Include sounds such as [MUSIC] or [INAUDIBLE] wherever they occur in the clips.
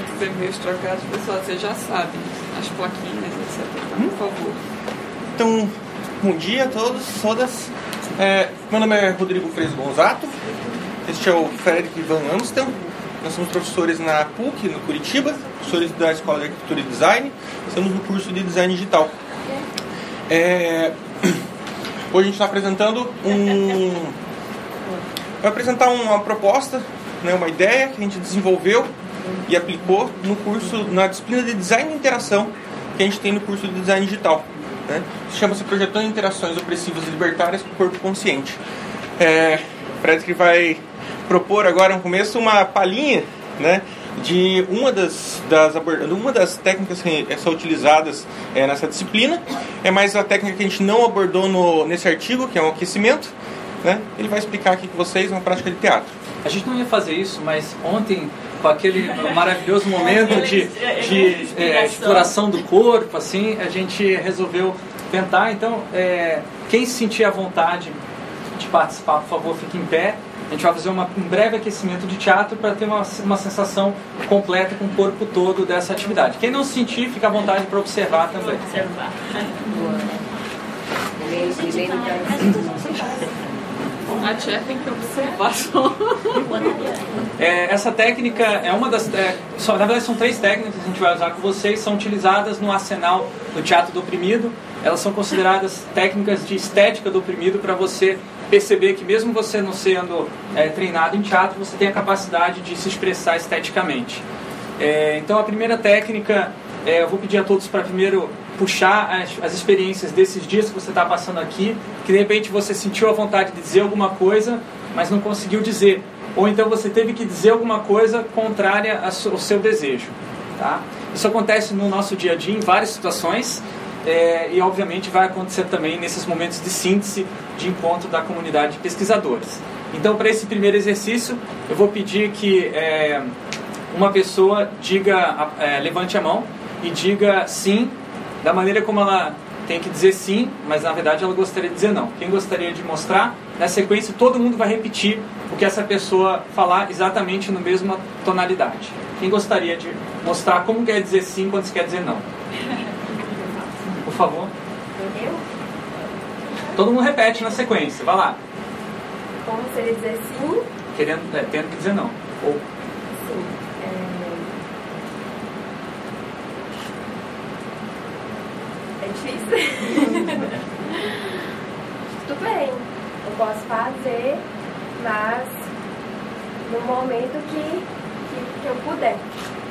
para fazer meios trocados, pessoal, vocês já sabem, as plaquinhas, etc. Então, por favor. Então, bom dia a todos, todas. É, meu nome é Rodrigo Freitas Gonzato. Este é o Frederick Van Amstel. Nós somos professores na PUC, no Curitiba, professores da Escola de Arquitetura e Design. Estamos no curso de Design Digital. É, [CLEARS THROAT] hoje a gente está apresentando um. [LAUGHS] Vai apresentar uma proposta, né, uma ideia que a gente desenvolveu e aplicou no curso, na disciplina de Design e Interação que a gente tem no curso de Design Digital. Né? Chama-se Projetando Interações Opressivas e Libertárias com o Corpo Consciente. É, Frederick vai propor agora no começo uma palhinha né, de uma das, das uma das técnicas que são utilizadas é, nessa disciplina. É mais a técnica que a gente não abordou no, nesse artigo, que é o aquecimento. Né? Ele vai explicar aqui com vocês uma prática de teatro. A gente não ia fazer isso, mas ontem, com aquele maravilhoso momento de, de é, exploração do corpo, assim, a gente resolveu tentar. Então, é, quem se sentir à vontade de participar, por favor, fique em pé. A gente vai fazer uma, um breve aquecimento de teatro para ter uma, uma sensação completa com o corpo todo dessa atividade. Quem não se sentir, fica à vontade para observar também. Observar. A tia tem que observar só. É, essa técnica é uma das. É, só, na verdade, são três técnicas que a gente vai usar com vocês, são utilizadas no arsenal do teatro do oprimido. Elas são consideradas técnicas de estética do oprimido para você perceber que, mesmo você não sendo é, treinado em teatro, você tem a capacidade de se expressar esteticamente. É, então, a primeira técnica, é, eu vou pedir a todos para primeiro puxar as, as experiências desses dias que você está passando aqui, que de repente você sentiu a vontade de dizer alguma coisa, mas não conseguiu dizer. Ou então você teve que dizer alguma coisa contrária ao seu desejo. Tá? Isso acontece no nosso dia a dia em várias situações é, e obviamente vai acontecer também nesses momentos de síntese de encontro da comunidade de pesquisadores. Então, para esse primeiro exercício, eu vou pedir que é, uma pessoa diga, é, levante a mão e diga sim da maneira como ela tem que dizer sim, mas na verdade ela gostaria de dizer não. Quem gostaria de mostrar? Na sequência, todo mundo vai repetir o que essa pessoa falar exatamente na mesma tonalidade. Quem gostaria de mostrar como quer dizer sim quando se quer dizer não? [LAUGHS] Por favor. Eu? Todo mundo repete na sequência, vai lá. Como seria dizer sim? Querendo, é, tendo que dizer não. Ou difícil. [LAUGHS] Tudo bem, eu posso fazer, mas no momento que, que, que eu puder.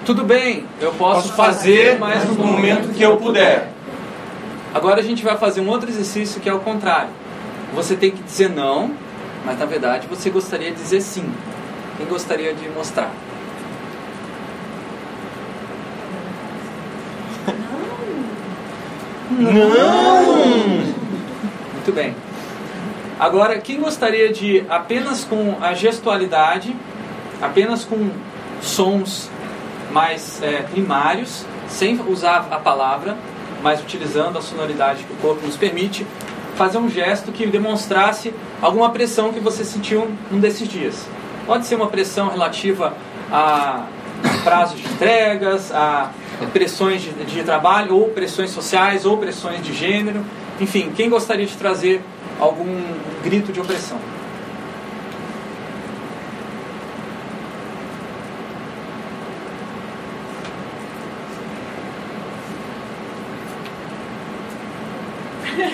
Tudo bem, eu posso, posso fazer, mas no momento que eu puder. Agora a gente vai fazer um outro exercício que é o contrário. Você tem que dizer não, mas na verdade você gostaria de dizer sim. Quem gostaria de mostrar? Não! Muito bem. Agora, quem gostaria de apenas com a gestualidade, apenas com sons mais é, primários, sem usar a palavra, mas utilizando a sonoridade que o corpo nos permite, fazer um gesto que demonstrasse alguma pressão que você sentiu num desses dias. Pode ser uma pressão relativa a prazos de entregas, a pressões de, de trabalho, ou pressões sociais, ou pressões de gênero. Enfim, quem gostaria de trazer algum grito de opressão?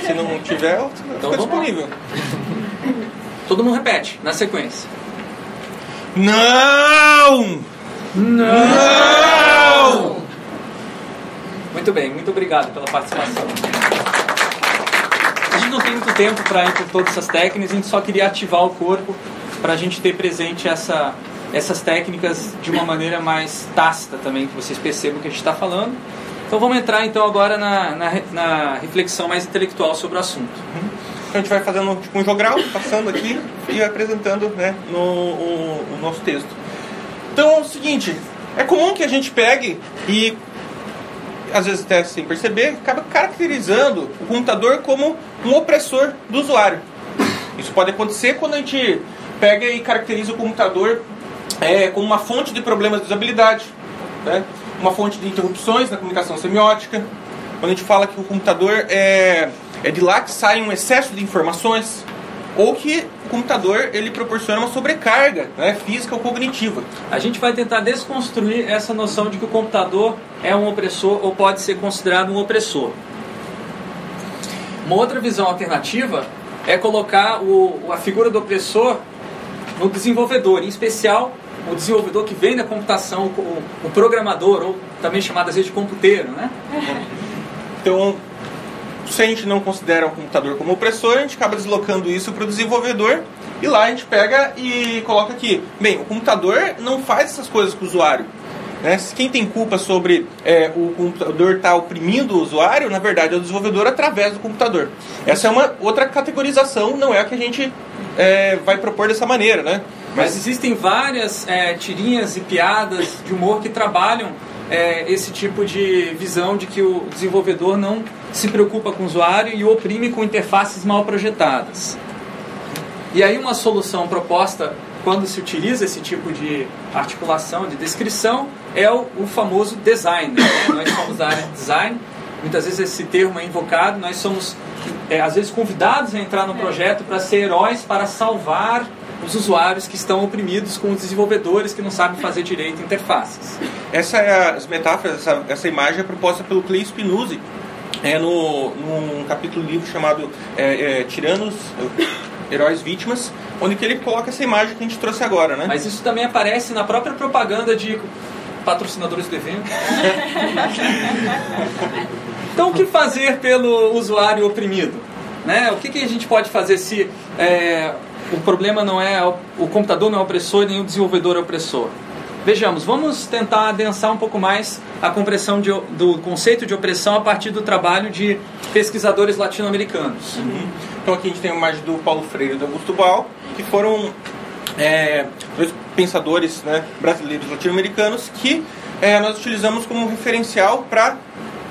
Se não tiver, então, fica disponível. Todo mundo repete, na sequência. Não! Não! Muito bem, muito obrigado pela participação. A gente não tem muito tempo para ir por todas essas técnicas, a gente só queria ativar o corpo para a gente ter presente essa, essas técnicas de uma maneira mais tácita também, que vocês percebam o que a gente está falando. Então vamos entrar então agora na, na, na, reflexão mais intelectual sobre o assunto. A gente vai fazendo tipo um jogral, passando aqui e apresentando né, no, o, o nosso texto. Então é o seguinte, é comum que a gente pegue e, às vezes até sem perceber, acaba caracterizando o computador como um opressor do usuário. Isso pode acontecer quando a gente pega e caracteriza o computador é, como uma fonte de problemas de usabilidade. né? uma fonte de interrupções na comunicação semiótica. Quando a gente fala que o computador é, é de lá que sai um excesso de informações, ou que o computador ele proporciona uma sobrecarga né, física ou cognitiva. A gente vai tentar desconstruir essa noção de que o computador é um opressor ou pode ser considerado um opressor. Uma outra visão alternativa é colocar o, a figura do opressor no desenvolvedor, em especial o desenvolvedor que vem da computação, o, o programador, ou também chamado às vezes de computeiro, né? Então, se a gente não considera o computador como opressor, a gente acaba deslocando isso para o desenvolvedor e lá a gente pega e coloca aqui. Bem, o computador não faz essas coisas com o usuário. Né? Quem tem culpa sobre é, o computador estar tá oprimindo o usuário, na verdade, é o desenvolvedor através do computador. Essa é uma outra categorização, não é a que a gente é, vai propor dessa maneira, né? Mas existem várias é, tirinhas e piadas de humor que trabalham é, esse tipo de visão de que o desenvolvedor não se preocupa com o usuário e o oprime com interfaces mal projetadas. E aí uma solução proposta quando se utiliza esse tipo de articulação, de descrição, é o, o famoso design. Né? Nós somos da área de design, muitas vezes esse termo é invocado, nós somos é, às vezes convidados a entrar no projeto para ser heróis, para salvar os usuários que estão oprimidos com os desenvolvedores que não sabem fazer direito interfaces. Essa é as metáforas, essa, essa imagem é proposta pelo Clay Spinuzzi é no, num capítulo do livro chamado é, é, Tiranos, Heróis Vítimas, onde que ele coloca essa imagem que a gente trouxe agora, né? Mas isso também aparece na própria propaganda de patrocinadores do evento. [LAUGHS] então, o que fazer pelo usuário oprimido? Né? O que, que a gente pode fazer se é, o problema não é o computador não é opressor nem o desenvolvedor é opressor? Vejamos, vamos tentar adensar um pouco mais a compreensão de, do conceito de opressão a partir do trabalho de pesquisadores latino-americanos. Uhum. Então aqui a gente tem imagem do Paulo Freire e do Augusto Bal, que foram é, dois pensadores né, brasileiros latino-americanos que é, nós utilizamos como referencial para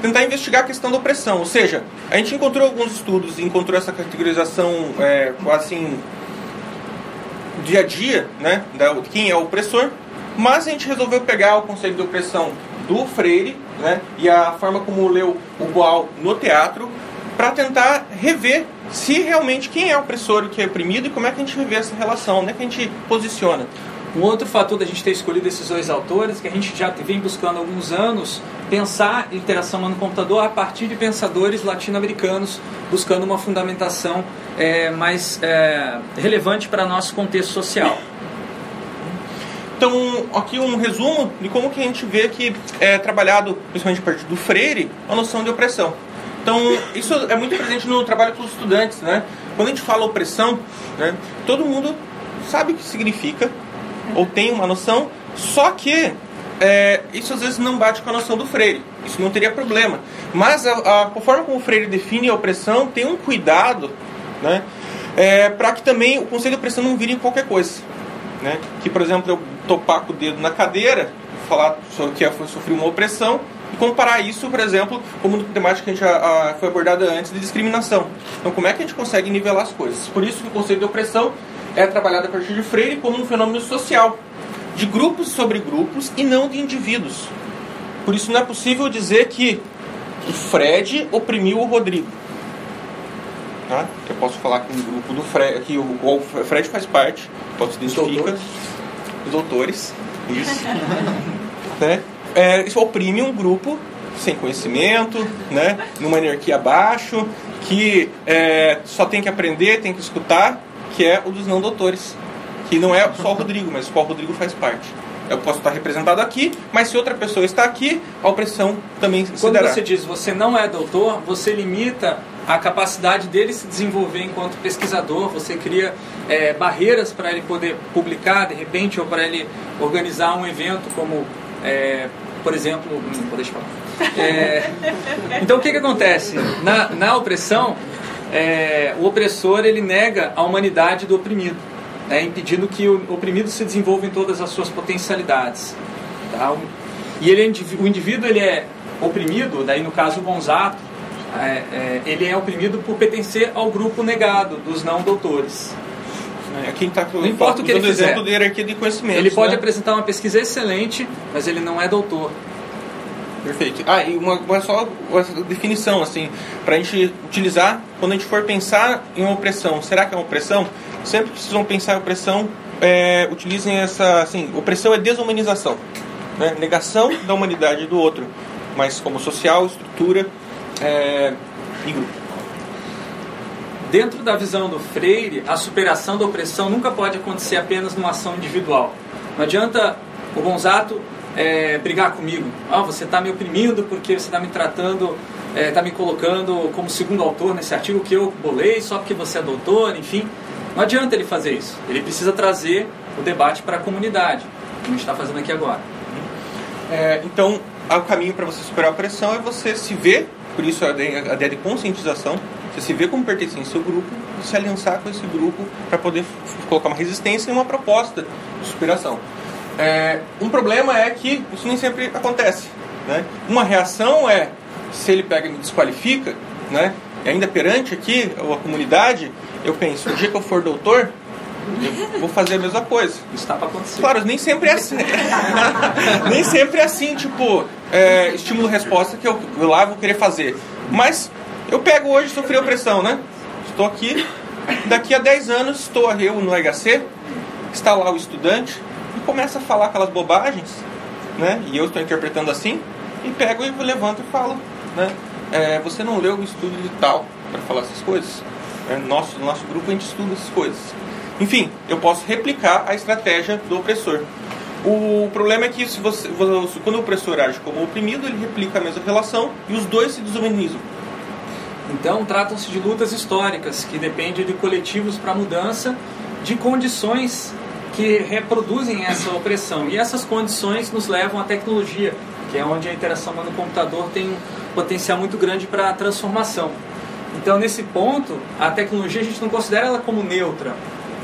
tentar investigar a questão da opressão. Ou seja, a gente encontrou alguns estudos encontrou essa categorização é, assim dia a dia, né, de quem é o opressor, mas a gente resolveu pegar o conceito de opressão do Freire né, e a forma como leu o Gual no teatro para tentar rever se realmente quem é o opressor e quem é oprimido e como é que a gente revê essa relação, onde é que a gente posiciona. Um outro fator da gente ter escolhido esses dois autores, que a gente já vem buscando há alguns anos, pensar interação no computador a partir de pensadores latino-americanos, buscando uma fundamentação é, mais é, relevante para nosso contexto social. Então, aqui um resumo de como que a gente vê que é trabalhado, principalmente a partir do Freire, a noção de opressão. Então, isso é muito presente no trabalho com os estudantes, né? Quando a gente fala opressão, né, todo mundo sabe o que significa, ou tem uma noção, só que é, isso às vezes não bate com a noção do Freire. Isso não teria problema. Mas a, a, a forma como o Freire define a opressão tem um cuidado né, é, para que também o conceito de opressão não vire qualquer coisa. Né? Que, por exemplo, eu topar com o dedo na cadeira, falar que foi sofrer uma opressão, e comparar isso, por exemplo, como no temática que a gente a, a, foi abordada antes de discriminação. Então, como é que a gente consegue nivelar as coisas? Por isso que o conceito de opressão é trabalhado a partir de Freire como um fenômeno social, de grupos sobre grupos e não de indivíduos. Por isso não é possível dizer que o Fred oprimiu o Rodrigo. Tá? Eu posso falar que um grupo do Fred, que o, o Fred faz parte, pode se identifica, os doutores, isso, [LAUGHS] né? É, isso oprime um grupo sem conhecimento, né? numa hierarquia abaixo, que é, só tem que aprender, tem que escutar, que é o dos não doutores. Que não é só o Rodrigo, mas o Rodrigo faz parte. Eu posso estar representado aqui, mas se outra pessoa está aqui, a opressão também se Quando você diz você não é doutor, você limita a capacidade dele se desenvolver enquanto pesquisador, você cria é, barreiras para ele poder publicar de repente ou para ele organizar um evento como, é, por exemplo, hum, deixa eu falar. É, [LAUGHS] então o que, que acontece? Na, na opressão, é, o opressor ele nega a humanidade do oprimido, né, impedindo que o oprimido se desenvolva em todas as suas potencialidades. Tá? E ele, é o indivíduo ele é oprimido, daí no caso o Gonzato, é, é, ele é oprimido por pertencer ao grupo negado dos não doutores. Né? Quem está Não importa o que ele fizer. Ele pode né? apresentar uma pesquisa excelente, mas ele não é doutor. Perfeito. Ah, e uma, uma só uma definição, assim, para a gente utilizar quando a gente for pensar em uma opressão. Será que é uma opressão? Sempre que vocês vão pensar em opressão, é, utilizem essa, assim, opressão é desumanização, né? negação da humanidade do outro, mas como social, estrutura é. Dentro da visão do Freire, a superação da opressão nunca pode acontecer apenas numa ação individual. Não adianta o Gonzato é, brigar comigo. Ah, você está me oprimindo porque você está me tratando, está me colocando como segundo autor nesse artigo que eu bolei só porque você é doutor, enfim. Não adianta ele fazer isso. Ele precisa trazer o debate para a comunidade, como a gente está fazendo aqui agora. É, então, o caminho para você superar a opressão é você se ver, por isso a ideia de conscientização, você se ver como pertencente ao seu grupo e se aliançar com esse grupo para poder colocar uma resistência e uma proposta de superação. É, um problema é que isso nem sempre acontece. Né? Uma reação é, se ele pega e me desqualifica, né? e ainda perante aqui a comunidade, eu penso, o dia que eu for doutor, eu vou fazer a mesma coisa. Isso está para acontecer. Claro, nem sempre é assim. [LAUGHS] nem sempre é assim, tipo, é, estímulo-resposta que eu, eu lá vou querer fazer. Mas eu pego hoje, sofri opressão, né? Estou aqui, daqui a 10 anos estou eu no HC, está lá o estudante e começa a falar aquelas bobagens, né? E eu estou interpretando assim, e pego e levanto e falo, né? É, você não leu o estudo de tal para falar essas coisas? É, nosso, no nosso grupo a gente estuda essas coisas. Enfim, eu posso replicar a estratégia do opressor. O problema é que se você, quando o opressor age como oprimido, ele replica a mesma relação e os dois se desumanizam. Então, tratam-se de lutas históricas que dependem de coletivos para mudança de condições que reproduzem essa opressão. E essas condições nos levam à tecnologia, que é onde a interação humano-computador tem um potencial muito grande para a transformação. Então, nesse ponto, a tecnologia a gente não considera ela como neutra,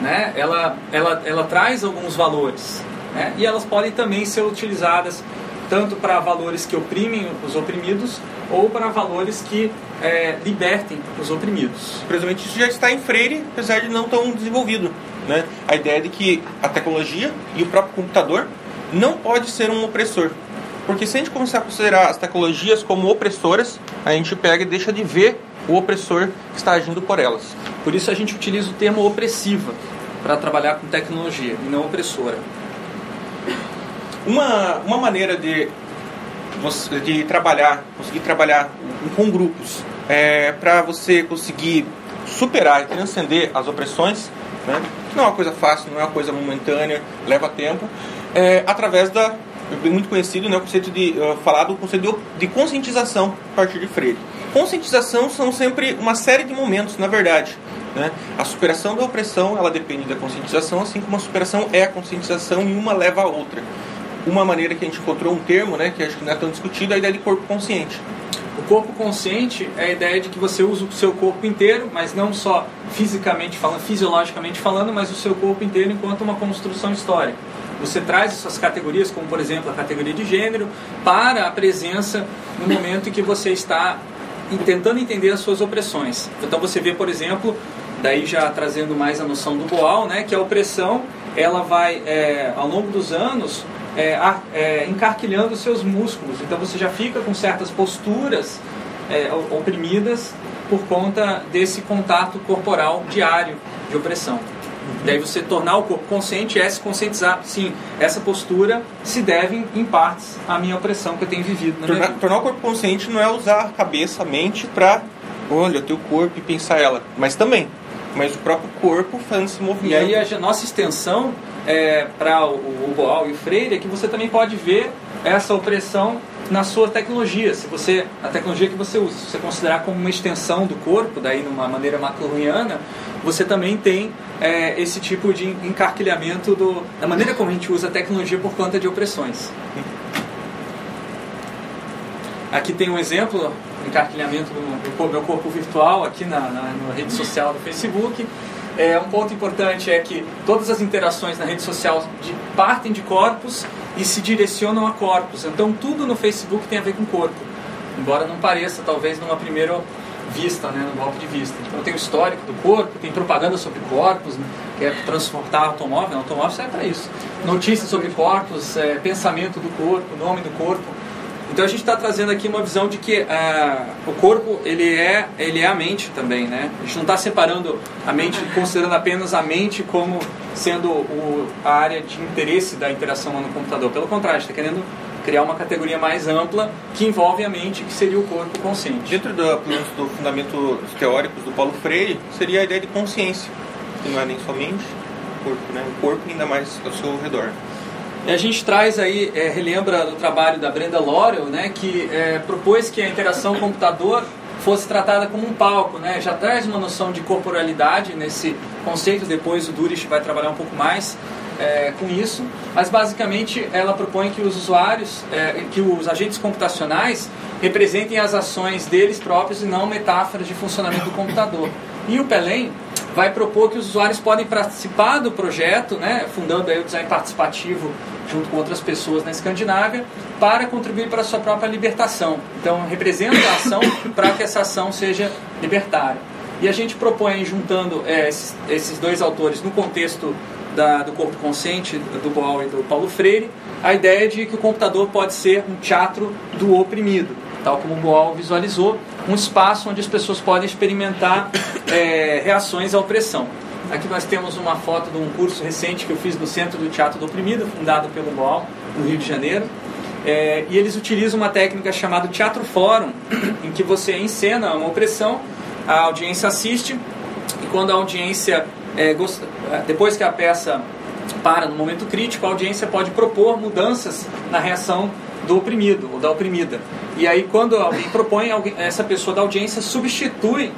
né? Ela, ela, ela traz alguns valores, né? E elas podem também ser utilizadas tanto para valores que oprimem os oprimidos ou para valores que eh, libertem os oprimidos. Precisamente isso já está em Freire, apesar de não tão desenvolvido. Né? A ideia de que a tecnologia e o próprio computador não pode ser um opressor. Porque se a gente começar a considerar as tecnologias como opressoras, a gente pega e deixa de ver o opressor que está agindo por elas. Por isso a gente utiliza o termo opressiva para trabalhar com tecnologia e não opressora. Uma, uma maneira de, de trabalhar, conseguir trabalhar com grupos, é, para você conseguir superar e transcender as opressões, né? não é uma coisa fácil, não é uma coisa momentânea, leva tempo, é, através da, muito conhecido, né, o conceito de, uh, falar do conceito de, de conscientização a partir de Freire. Conscientização são sempre uma série de momentos, na verdade. Né? A superação da opressão, ela depende da conscientização, assim como a superação é a conscientização e uma leva a outra. Uma maneira que a gente encontrou um termo, né, que acho que não é tão discutido, é a ideia de corpo consciente. O corpo consciente é a ideia de que você usa o seu corpo inteiro, mas não só fisicamente falando, fisiologicamente falando, mas o seu corpo inteiro enquanto uma construção histórica. Você traz suas categorias, como por exemplo a categoria de gênero, para a presença no momento em que você está tentando entender as suas opressões. Então você vê, por exemplo, daí já trazendo mais a noção do Boal, né, que a opressão ela vai é, ao longo dos anos é, é, encarquilhando seus músculos. Então você já fica com certas posturas é, oprimidas por conta desse contato corporal diário de opressão. Daí você tornar o corpo consciente é se conscientizar, sim, essa postura se deve em- partes à minha opressão que eu tenho vivido na minha Tornar, vida. tornar o corpo consciente não é usar a cabeça, a mente para, olha, o teu corpo e pensar ela, mas também, mas o próprio corpo fazendo esse movimento. E aí a nossa extensão é, para o, o Boal e o Freire é que você também pode ver essa opressão na sua tecnologia. Se você a tecnologia que você usa, se você considerar como uma extensão do corpo, daí numa maneira macroiana, você também tem é, esse tipo de encarquilhamento do, da maneira como a gente usa a tecnologia por conta de opressões. Aqui tem um exemplo, encarquilhamento do meu corpo virtual aqui na, na, na rede social do Facebook. É, um ponto importante é que todas as interações na rede social de- partem de corpos e se direcionam a corpos. Então tudo no Facebook tem a ver com corpo. Embora não pareça, talvez, numa primeira vista, né, no golpe de vista. Então tem o histórico do corpo, tem propaganda sobre corpos, né, que é transportar automóvel, automóvel serve para isso. Notícias sobre corpos, é, pensamento do corpo, nome do corpo. Então a gente está trazendo aqui uma visão de que uh, o corpo ele é, ele é a mente também, né? A gente não está separando a mente, considerando apenas a mente como sendo o, a área de interesse da interação no computador. Pelo contrário, está querendo criar uma categoria mais ampla que envolve a mente, que seria o corpo consciente. Dentro do, do fundamento teóricos do Paulo Freire, seria a ideia de consciência, que não é nem somente o corpo, né? o corpo ainda mais ao seu redor. E a gente traz aí, é, relembra do trabalho da Brenda Laurel, né, que é, propôs que a interação computador fosse tratada como um palco, né? Já traz uma noção de corporalidade nesse conceito. Depois o Durich vai trabalhar um pouco mais é, com isso, mas basicamente ela propõe que os usuários, é, que os agentes computacionais representem as ações deles próprios e não metáforas de funcionamento do computador. E o Pelém vai propor que os usuários podem participar do projeto, né, fundando aí o design participativo junto com outras pessoas na Escandinávia, para contribuir para a sua própria libertação. Então, representa a ação para que essa ação seja libertária. E a gente propõe, juntando é, esses, dois autores no contexto da, do corpo consciente, do Boal e do Paulo Freire, a ideia de que o computador pode ser um teatro do oprimido, tal como o Boal visualizou, um espaço onde as pessoas podem experimentar é, reações à opressão. Aqui nós temos uma foto de um curso recente que eu fiz no Centro do Teatro do Oprimido, fundado pelo Boal, no Rio de Janeiro. É, e eles utilizam uma técnica chamada Teatro Fórum, em que você encena uma opressão, a audiência assiste, e quando a audiência é, é, depois que a peça para no momento crítico, a audiência pode propor mudanças na reação do oprimido ou da oprimida. E aí, quando alguém propõe, essa pessoa da audiência substitui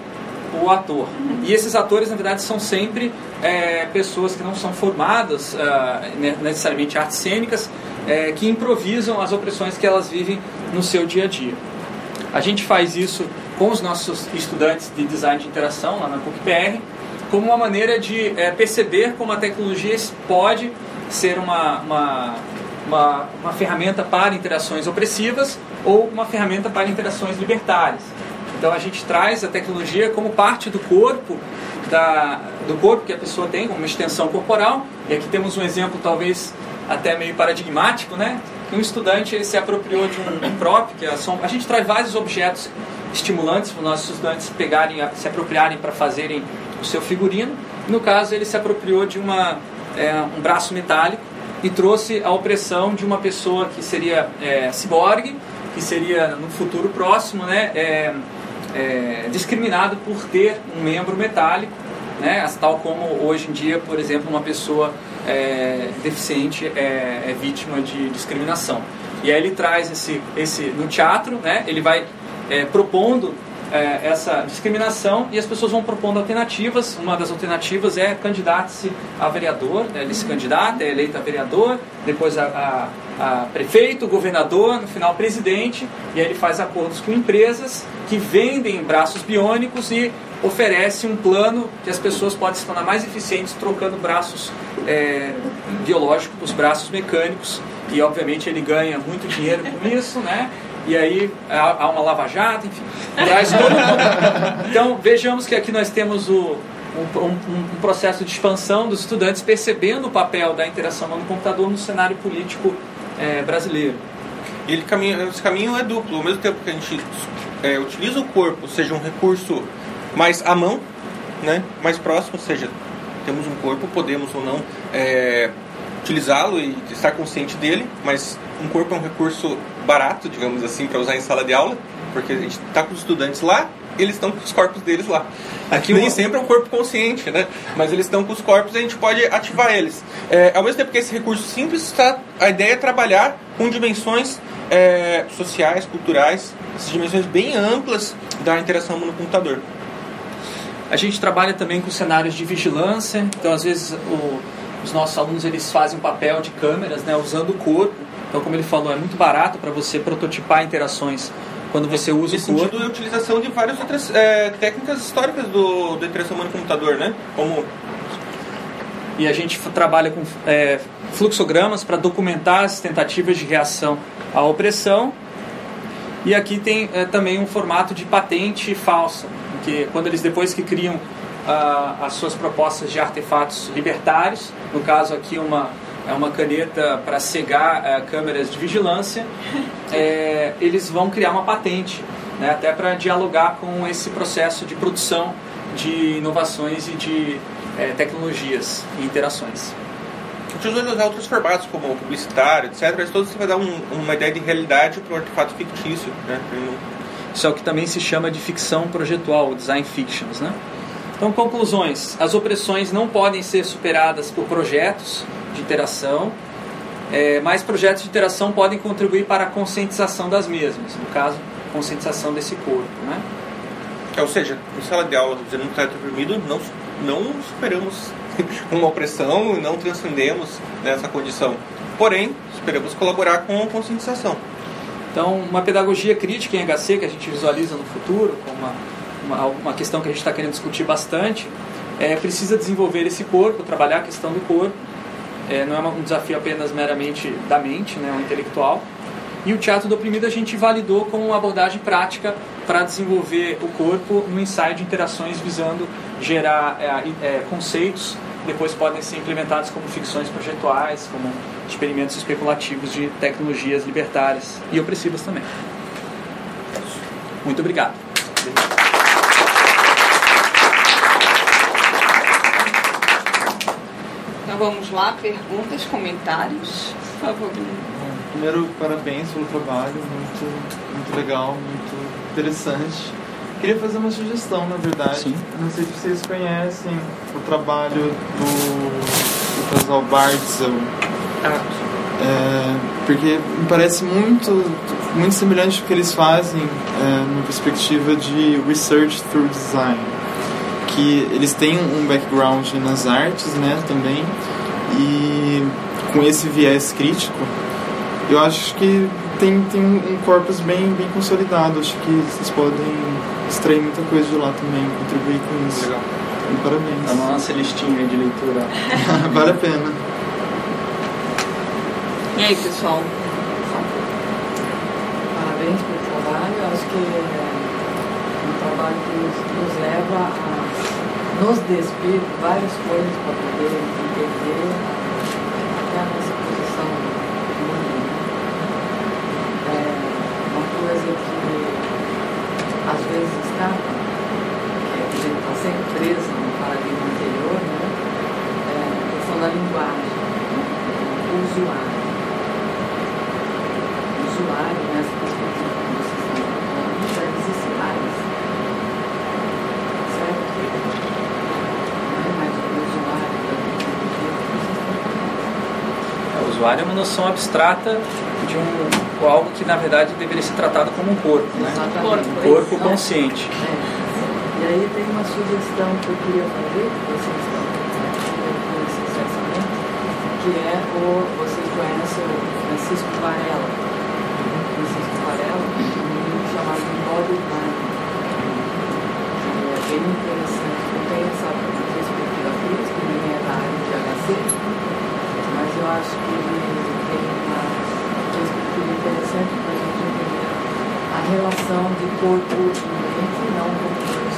o ator. E esses atores, na verdade, são sempre é, pessoas que não são formadas uh, necessariamente artes cênicas, é, que improvisam as opressões que elas vivem no seu dia a dia. A gente faz isso com os nossos estudantes de design de interação lá na PUC-PR, como uma maneira de é, perceber como a tecnologia pode ser uma, uma, uma, uma ferramenta para interações opressivas ou uma ferramenta para interações libertárias. Então a gente traz a tecnologia como parte do corpo, da, do corpo que a pessoa tem, como uma extensão corporal. E aqui temos um exemplo talvez até meio paradigmático, né? Que um estudante ele se apropriou de um, um prop, que é a, a gente traz vários objetos estimulantes para os nossos estudantes pegarem, se apropriarem para fazerem o seu figurino. No caso, ele se apropriou de uma, é, um braço metálico e trouxe a opressão de uma pessoa que seria é, ciborgue, que seria no futuro próximo né, é, é, discriminado por ter um membro metálico, né, tal como hoje em dia, por exemplo, uma pessoa é, deficiente é, é vítima de discriminação. E aí ele traz esse, esse no teatro, né, ele vai é, propondo é, essa discriminação e as pessoas vão propondo alternativas. Uma das alternativas é candidatar-se a vereador, né? ele se candidata, é eleito a vereador, depois a, a, a, prefeito, governador, no final presidente, e aí ele faz acordos com empresas que vendem braços biônicos e oferece um plano que as pessoas podem se tornar mais eficientes trocando braços é, biológicos por braços mecânicos e obviamente ele ganha muito dinheiro com isso, né? E aí há uma lava-jato, enfim, traz todo mundo. Então vejamos que aqui nós temos o, um, um, um, processo de expansão dos estudantes percebendo o papel da interação no computador no cenário político é, brasileiro. Ele caminho, esse caminho é duplo, ao mesmo tempo que a gente é, utiliza o corpo, seja um recurso mais à mão, né, mais próximo, ou seja, temos um corpo, podemos ou não é, utilizá-lo e estar consciente dele, mas um corpo é um recurso barato, digamos assim, para usar em sala de aula, porque a gente está com os estudantes lá, eles estão com os corpos deles lá. Aqui nem sempre é um corpo consciente, né? Mas eles estão com os corpos e a gente pode ativar eles. É, ao mesmo tempo que esse recurso simples, está, a ideia é trabalhar com dimensões é, sociais, culturais, essas dimensões bem amplas da interação no computador. A gente trabalha também com cenários de vigilância, então às vezes o, os nossos alunos eles fazem um papel de câmeras, né, usando o corpo então, como ele falou, é muito barato para você prototipar interações quando você usa Nesse o corpo. sentido, a utilização de várias outras é, técnicas históricas do, da interação humano-computador, né? Como... E a gente trabalha com é, fluxogramas para documentar as tentativas de reação à opressão. E aqui tem é, também um formato de patente falsa, que quando eles depois que criam ah, as suas propostas de artefatos libertários, no caso aqui uma é uma caneta para cegar é, câmeras de vigilância, é, eles vão criar uma patente, né, até para dialogar com esse processo de produção de inovações e de é, tecnologias e interações. A gente usa outros formatos, como publicitário, etc., mas todos você vai dar um, uma ideia de realidade para o artefato fictício. Né? Isso é o que também se chama de ficção projetual, design fictions. Né? Então, conclusões. As opressões não podem ser superadas por projetos de interação, é, mas projetos de interação podem contribuir para a conscientização das mesmas, no caso, conscientização desse corpo. Né? É, ou seja, em sala de aula, dizendo um teto vermelho, não, não superamos [LAUGHS] uma opressão e não transcendemos nessa condição. Porém, esperamos colaborar com a conscientização. Então, uma pedagogia crítica em HC que a gente visualiza no futuro, como uma uma, uma questão que a gente está querendo discutir bastante, é, precisa desenvolver esse corpo, trabalhar a questão do corpo. É, não é um desafio apenas meramente da mente, né, o intelectual. E o teatro do oprimido a gente validou com uma abordagem prática para desenvolver o corpo no ensaio de interações visando gerar é, é, conceitos depois podem ser implementados como ficções projetuais, como experimentos especulativos de tecnologias libertárias e opressivas também. Muito obrigado. Então vamos lá, perguntas, comentários, por favor. Primeiro, parabéns pelo trabalho, muito, muito legal, muito interessante. Queria fazer uma sugestão, na verdade. Sim. Não sei se vocês conhecem o trabalho do, do casal Bartzel. É, porque me parece muito, muito semelhante ao que eles fazem é, numa perspectiva de research through design que eles têm um background nas artes, né, também, e com esse viés crítico, eu acho que tem, tem um corpus bem, bem consolidado. Acho que vocês podem extrair muita coisa de lá também, contribuir com isso. Legal. E parabéns. Tá na nossa listinha de leitura. [LAUGHS] vale a pena. E aí, pessoal? Parabéns pelo trabalho. Eu acho que é um trabalho que nos, nos leva a nos despir várias coisas para poder entender até a nossa posição mundo. É uma coisa que às vezes escapa, que a gente está sempre presa no paradigma anterior, né? é a questão da linguagem, né? o usuário. O usuário, nessa perspectiva que vocês estão falando, já existe mais. Certo? O usuário é uma noção abstrata de um algo que na verdade deveria ser tratado como um corpo, né? Exatamente. Um corpo consciente. É. E aí tem uma sugestão que eu queria fazer, que vocês estão com esse pensamento, que é o, vocês conhecem o Francisco Varela. Francisco Varela, um chamado Embodied Mind. É bem interessante, não tem essa perspectiva crítica, nem é da área de HC, mas eu acho que tem uma perspectiva interessante para a gente entender a relação de corpo e não dois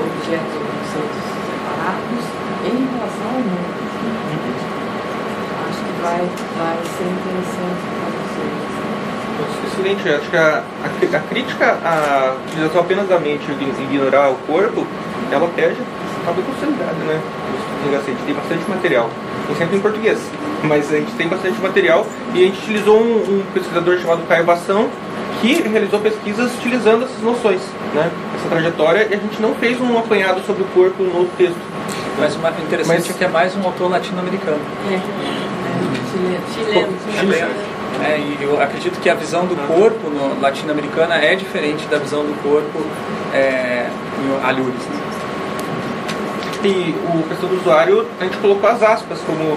objetos ou conceitos separados, em relação ao mundo. Acho que vai, vai ser interessante para vocês. Excelente, acho que a, a, a crítica à utilização apenas da mente e ignorar o corpo, ela perde a consolidada, né? A gente tem bastante material, tem sempre em português, mas a gente tem bastante material e a gente utilizou um, um pesquisador chamado Caio Bação que realizou pesquisas utilizando essas noções, né? Essa trajetória e a gente não fez um apanhado sobre o corpo no texto. Mas o interessante Mas- é que é mais um autor latino-americano. É, é, chileno. Chileno. É, e eu acredito que a visão do corpo no latino-americana é diferente da visão do corpo é, em Alhures. né? E o questão do usuário, a gente colocou as aspas como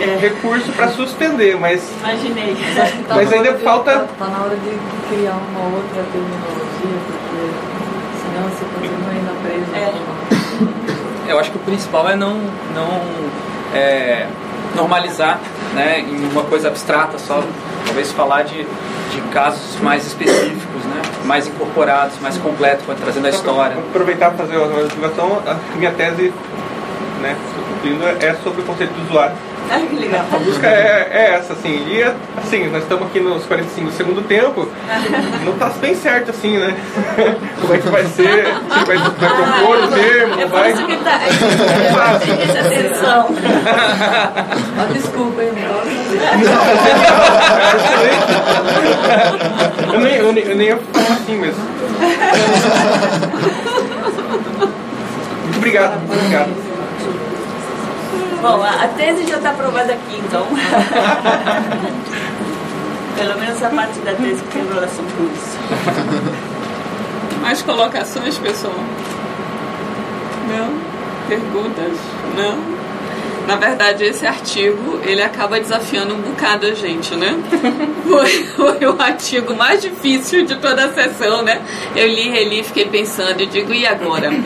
É. recurso para suspender, mas Imaginei. Mas acho que tá Mas ainda falta- Tá, tá na hora de criar uma outra terminologia, porque senão você continua ainda preso. É. Eu acho que o principal é não, não é, normalizar né, em uma coisa abstrata só talvez falar de, de casos mais específicos, né? mais incorporados, mais completos, trazendo a história. Aproveitar para fazer uma divulgação, a minha tese, né, estou concluindo, é sobre o conceito do usuário. [LAUGHS] Ai, que legal. A busca é, é essa, assim, e é, assim, nós estamos aqui nos 45 do segundo tempo, [LAUGHS] não está bem certo, assim, né? [LAUGHS] Como é que vai ser, se vai, vai propor o termo, É vai... isso que tá. Essa atenção. Desculpa, hein? Eu nem, eu, nem, eu nem ia falar assim mesmo. Muito obrigado, muito obrigado. Bom, a a tese já está aprovada aqui, então. [LAUGHS] Pelo menos a parte da tese que tem relação com isso. Mais colocações, pessoal? Não? Perguntas? Não? Na verdade, esse artigo, ele acaba desafiando um bocado a gente, né? [LAUGHS] Foi, foi o artigo mais difícil de toda a sessão, né? Eu li, reli, fiquei pensando e digo, e agora? [LAUGHS]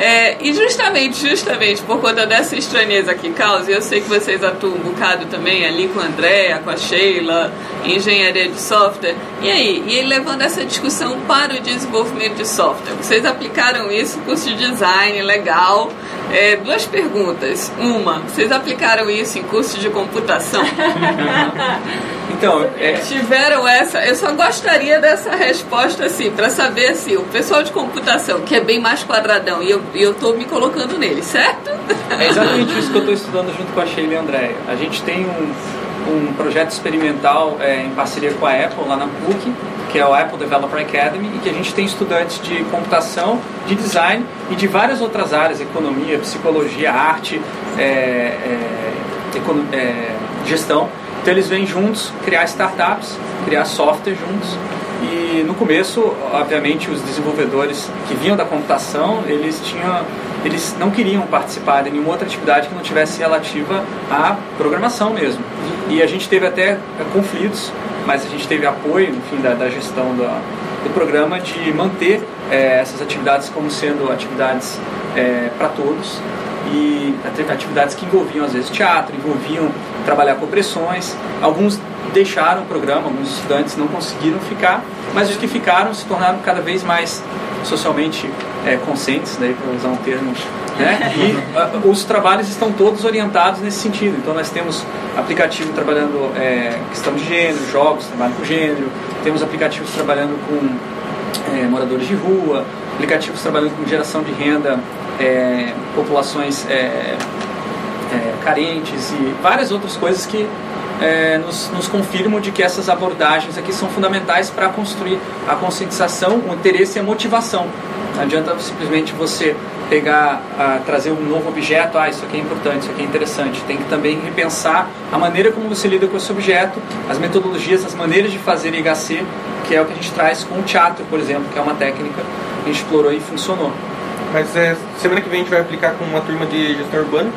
É, e justamente, justamente por conta dessa estranheza que causa, eu sei que vocês atuam um bocado também ali com a Andrea, com a Sheila, em engenharia de software. E aí, e aí levando essa discussão para o desenvolvimento de software. Vocês aplicaram isso, curso de design, legal. É, duas perguntas. Uma, vocês aplicaram isso em curso de computação? [LAUGHS] Então, é, Tiveram essa, eu só gostaria dessa resposta assim, para saber assim, o pessoal de computação, que é bem mais quadradão, e eu, e eu tô me colocando nele, certo? É exatamente isso que eu estou estudando junto com a Sheila e a Andrea. A gente tem um, um projeto experimental é, em parceria com a Apple lá na PUC, que é o Apple Developer Academy, e que a gente tem estudantes de computação, de design e de várias outras áreas, economia, psicologia, arte, é, é, é, gestão. Então eles vêm juntos criar startups, criar software juntos. E no começo, obviamente, os desenvolvedores que vinham da computação, eles tinham, eles não queriam participar de nenhuma outra atividade que não tivesse relativa à programação mesmo. E a gente teve até eh, conflitos, mas a gente teve apoio, enfim, da, da gestão da, do programa de manter eh, essas atividades como sendo atividades para todos e ati- atividades que envolviam às vezes teatro, envolviam trabalhar com opressões. Alguns deixaram o programa, alguns estudantes não conseguiram ficar, mas os que ficaram se tornaram cada vez mais socialmente eh, conscientes, daí para usar um termo, né? E os trabalhos estão todos orientados nesse sentido. Então nós temos aplicativo trabalhando eh, questão de gênero, jogos trabalham com gênero, temos aplicativos trabalhando com eh, moradores de rua, aplicativos trabalhando com geração de renda, eh, populações eh, é, carentes e várias outras coisas que é, nos, nos confirmam de que essas abordagens aqui são fundamentais para construir a conscientização, o interesse e a motivação. Não adianta simplesmente você pegar, trazer um novo objeto, ah, isso aqui é importante, isso aqui é interessante. Tem que também repensar a maneira como você lida com esse objeto, as metodologias, as maneiras de fazer IHC, que é o que a gente traz com o teatro, por exemplo, que é uma técnica que a gente explorou e funcionou. Mas é, semana que vem a gente vai aplicar com uma turma de gestão urbana,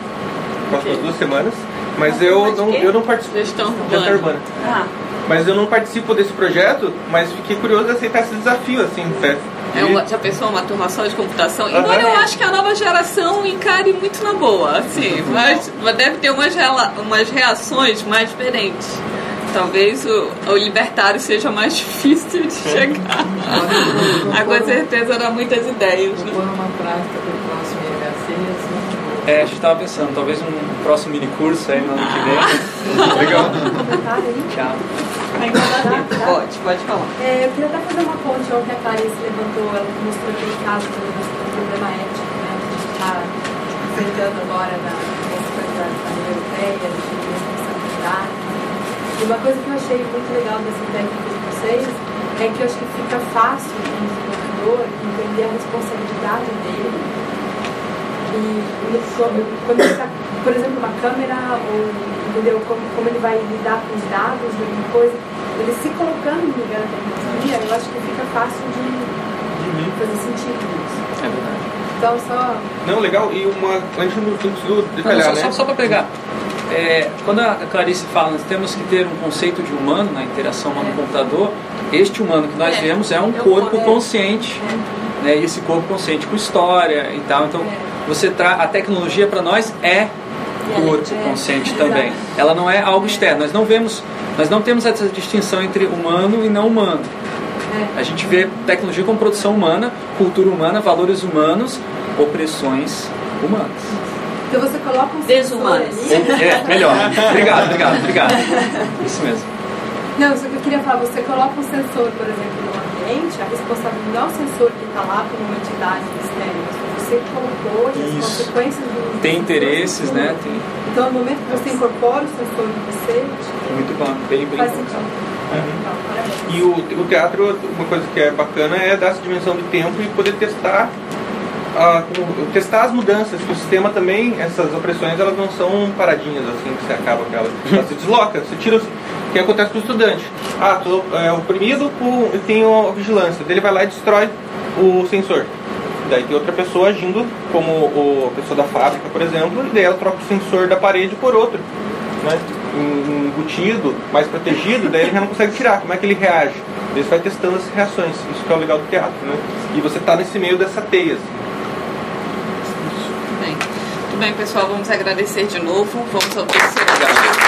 próximas duas semanas. Mas eu não, eu não participo. Gestão Gestão urbana. urbana. Ah, Mas eu não participo desse projeto, mas fiquei curioso de aceitar esse desafio, assim, certo? É uma, já pensou uma turma só de computação? Aham. Embora eu acho que a nova geração encare muito na boa, assim, mas deve ter umas, rela- umas reações mais diferentes. Talvez o, o libertário seja mais [LAUGHS] difícil de chegar. [LAUGHS] ah, com certeza eram muitas ideias. vou Né? pôr uma prática para o próximo IHC, assim. É, a gente estava pensando, talvez um próximo mini curso aí no ano que vem. [LAUGHS] Legal. Tchau. Pode, pode falar. É, eu queria até fazer uma ponte ao que a Clarice levantou, ela mostrou aquele caso do do problema ético, né, que a gente está enfrentando agora na da da União Europeia, de responsabilidade. E uma coisa que eu achei muito legal dessa técnica de vocês é que eu acho que fica fácil para o desenvolvedor entender a responsabilidade dele e ele, quando quando ele está, por exemplo, uma câmera ou entendeu como, como ele vai lidar com os dados alguma coisa, ele se colocando no lugar da tecnologia, eu acho que fica fácil de fazer sentido isso. É verdade. Então só Não, legal. E uma. A gente não conseguiu Não, detalhar, só, né? só, só para pegar. É, quando a Clarice fala, nós temos que ter um conceito de humano na interação humano-computador, este humano que nós É. vemos é um É corpo corpo. consciente. Né, e esse corpo consciente com história e tal. Então, você tra a tecnologia para nós é corpo consciente também. Ela não é algo externo. Nós não vemos, nós não temos essa distinção entre humano e não humano. A gente vê tecnologia como produção humana, cultura humana, valores humanos, opressões humanas. Então você coloca um sensor Desumanas. ali. É, melhor. Obrigado, obrigado, obrigado. [LAUGHS] Isso mesmo. Não, só que eu queria falar, você coloca um sensor, por exemplo, no ambiente, a responsabilidade não é o sensor que está lá como uma entidade externa, mas você colocou e as Isso. consequências do Tem interesses, né? Tem, Então, no momento que você incorpora o sensor em você, muito bom, bem, bem faz bom. sentido. Então. E o, o teatro, uma coisa que é bacana é dar essa dimensão de tempo e poder testar como- testar as mudanças, que o sistema também, essas opressões, elas não são paradinhas assim que você acaba com elas. Ela se desloca, você tira. O que acontece com o estudante? Ah, é, oprimido, por, eu tenho vigilância. Ele vai lá e destrói o sensor. Daí tem outra pessoa agindo, como o, a pessoa da fábrica, por exemplo, e daí ela troca o sensor da parede por outro. Né? em- Embutido, mais protegido, daí ele já não consegue tirar. Como é que ele reage? Você vai testando as reações. Isso que é o legal do teatro, né? E você tá nesse meio dessa teia. assim. Tudo bem. Pessoal. Vamos agradecer de novo. Vamos ao terceiro.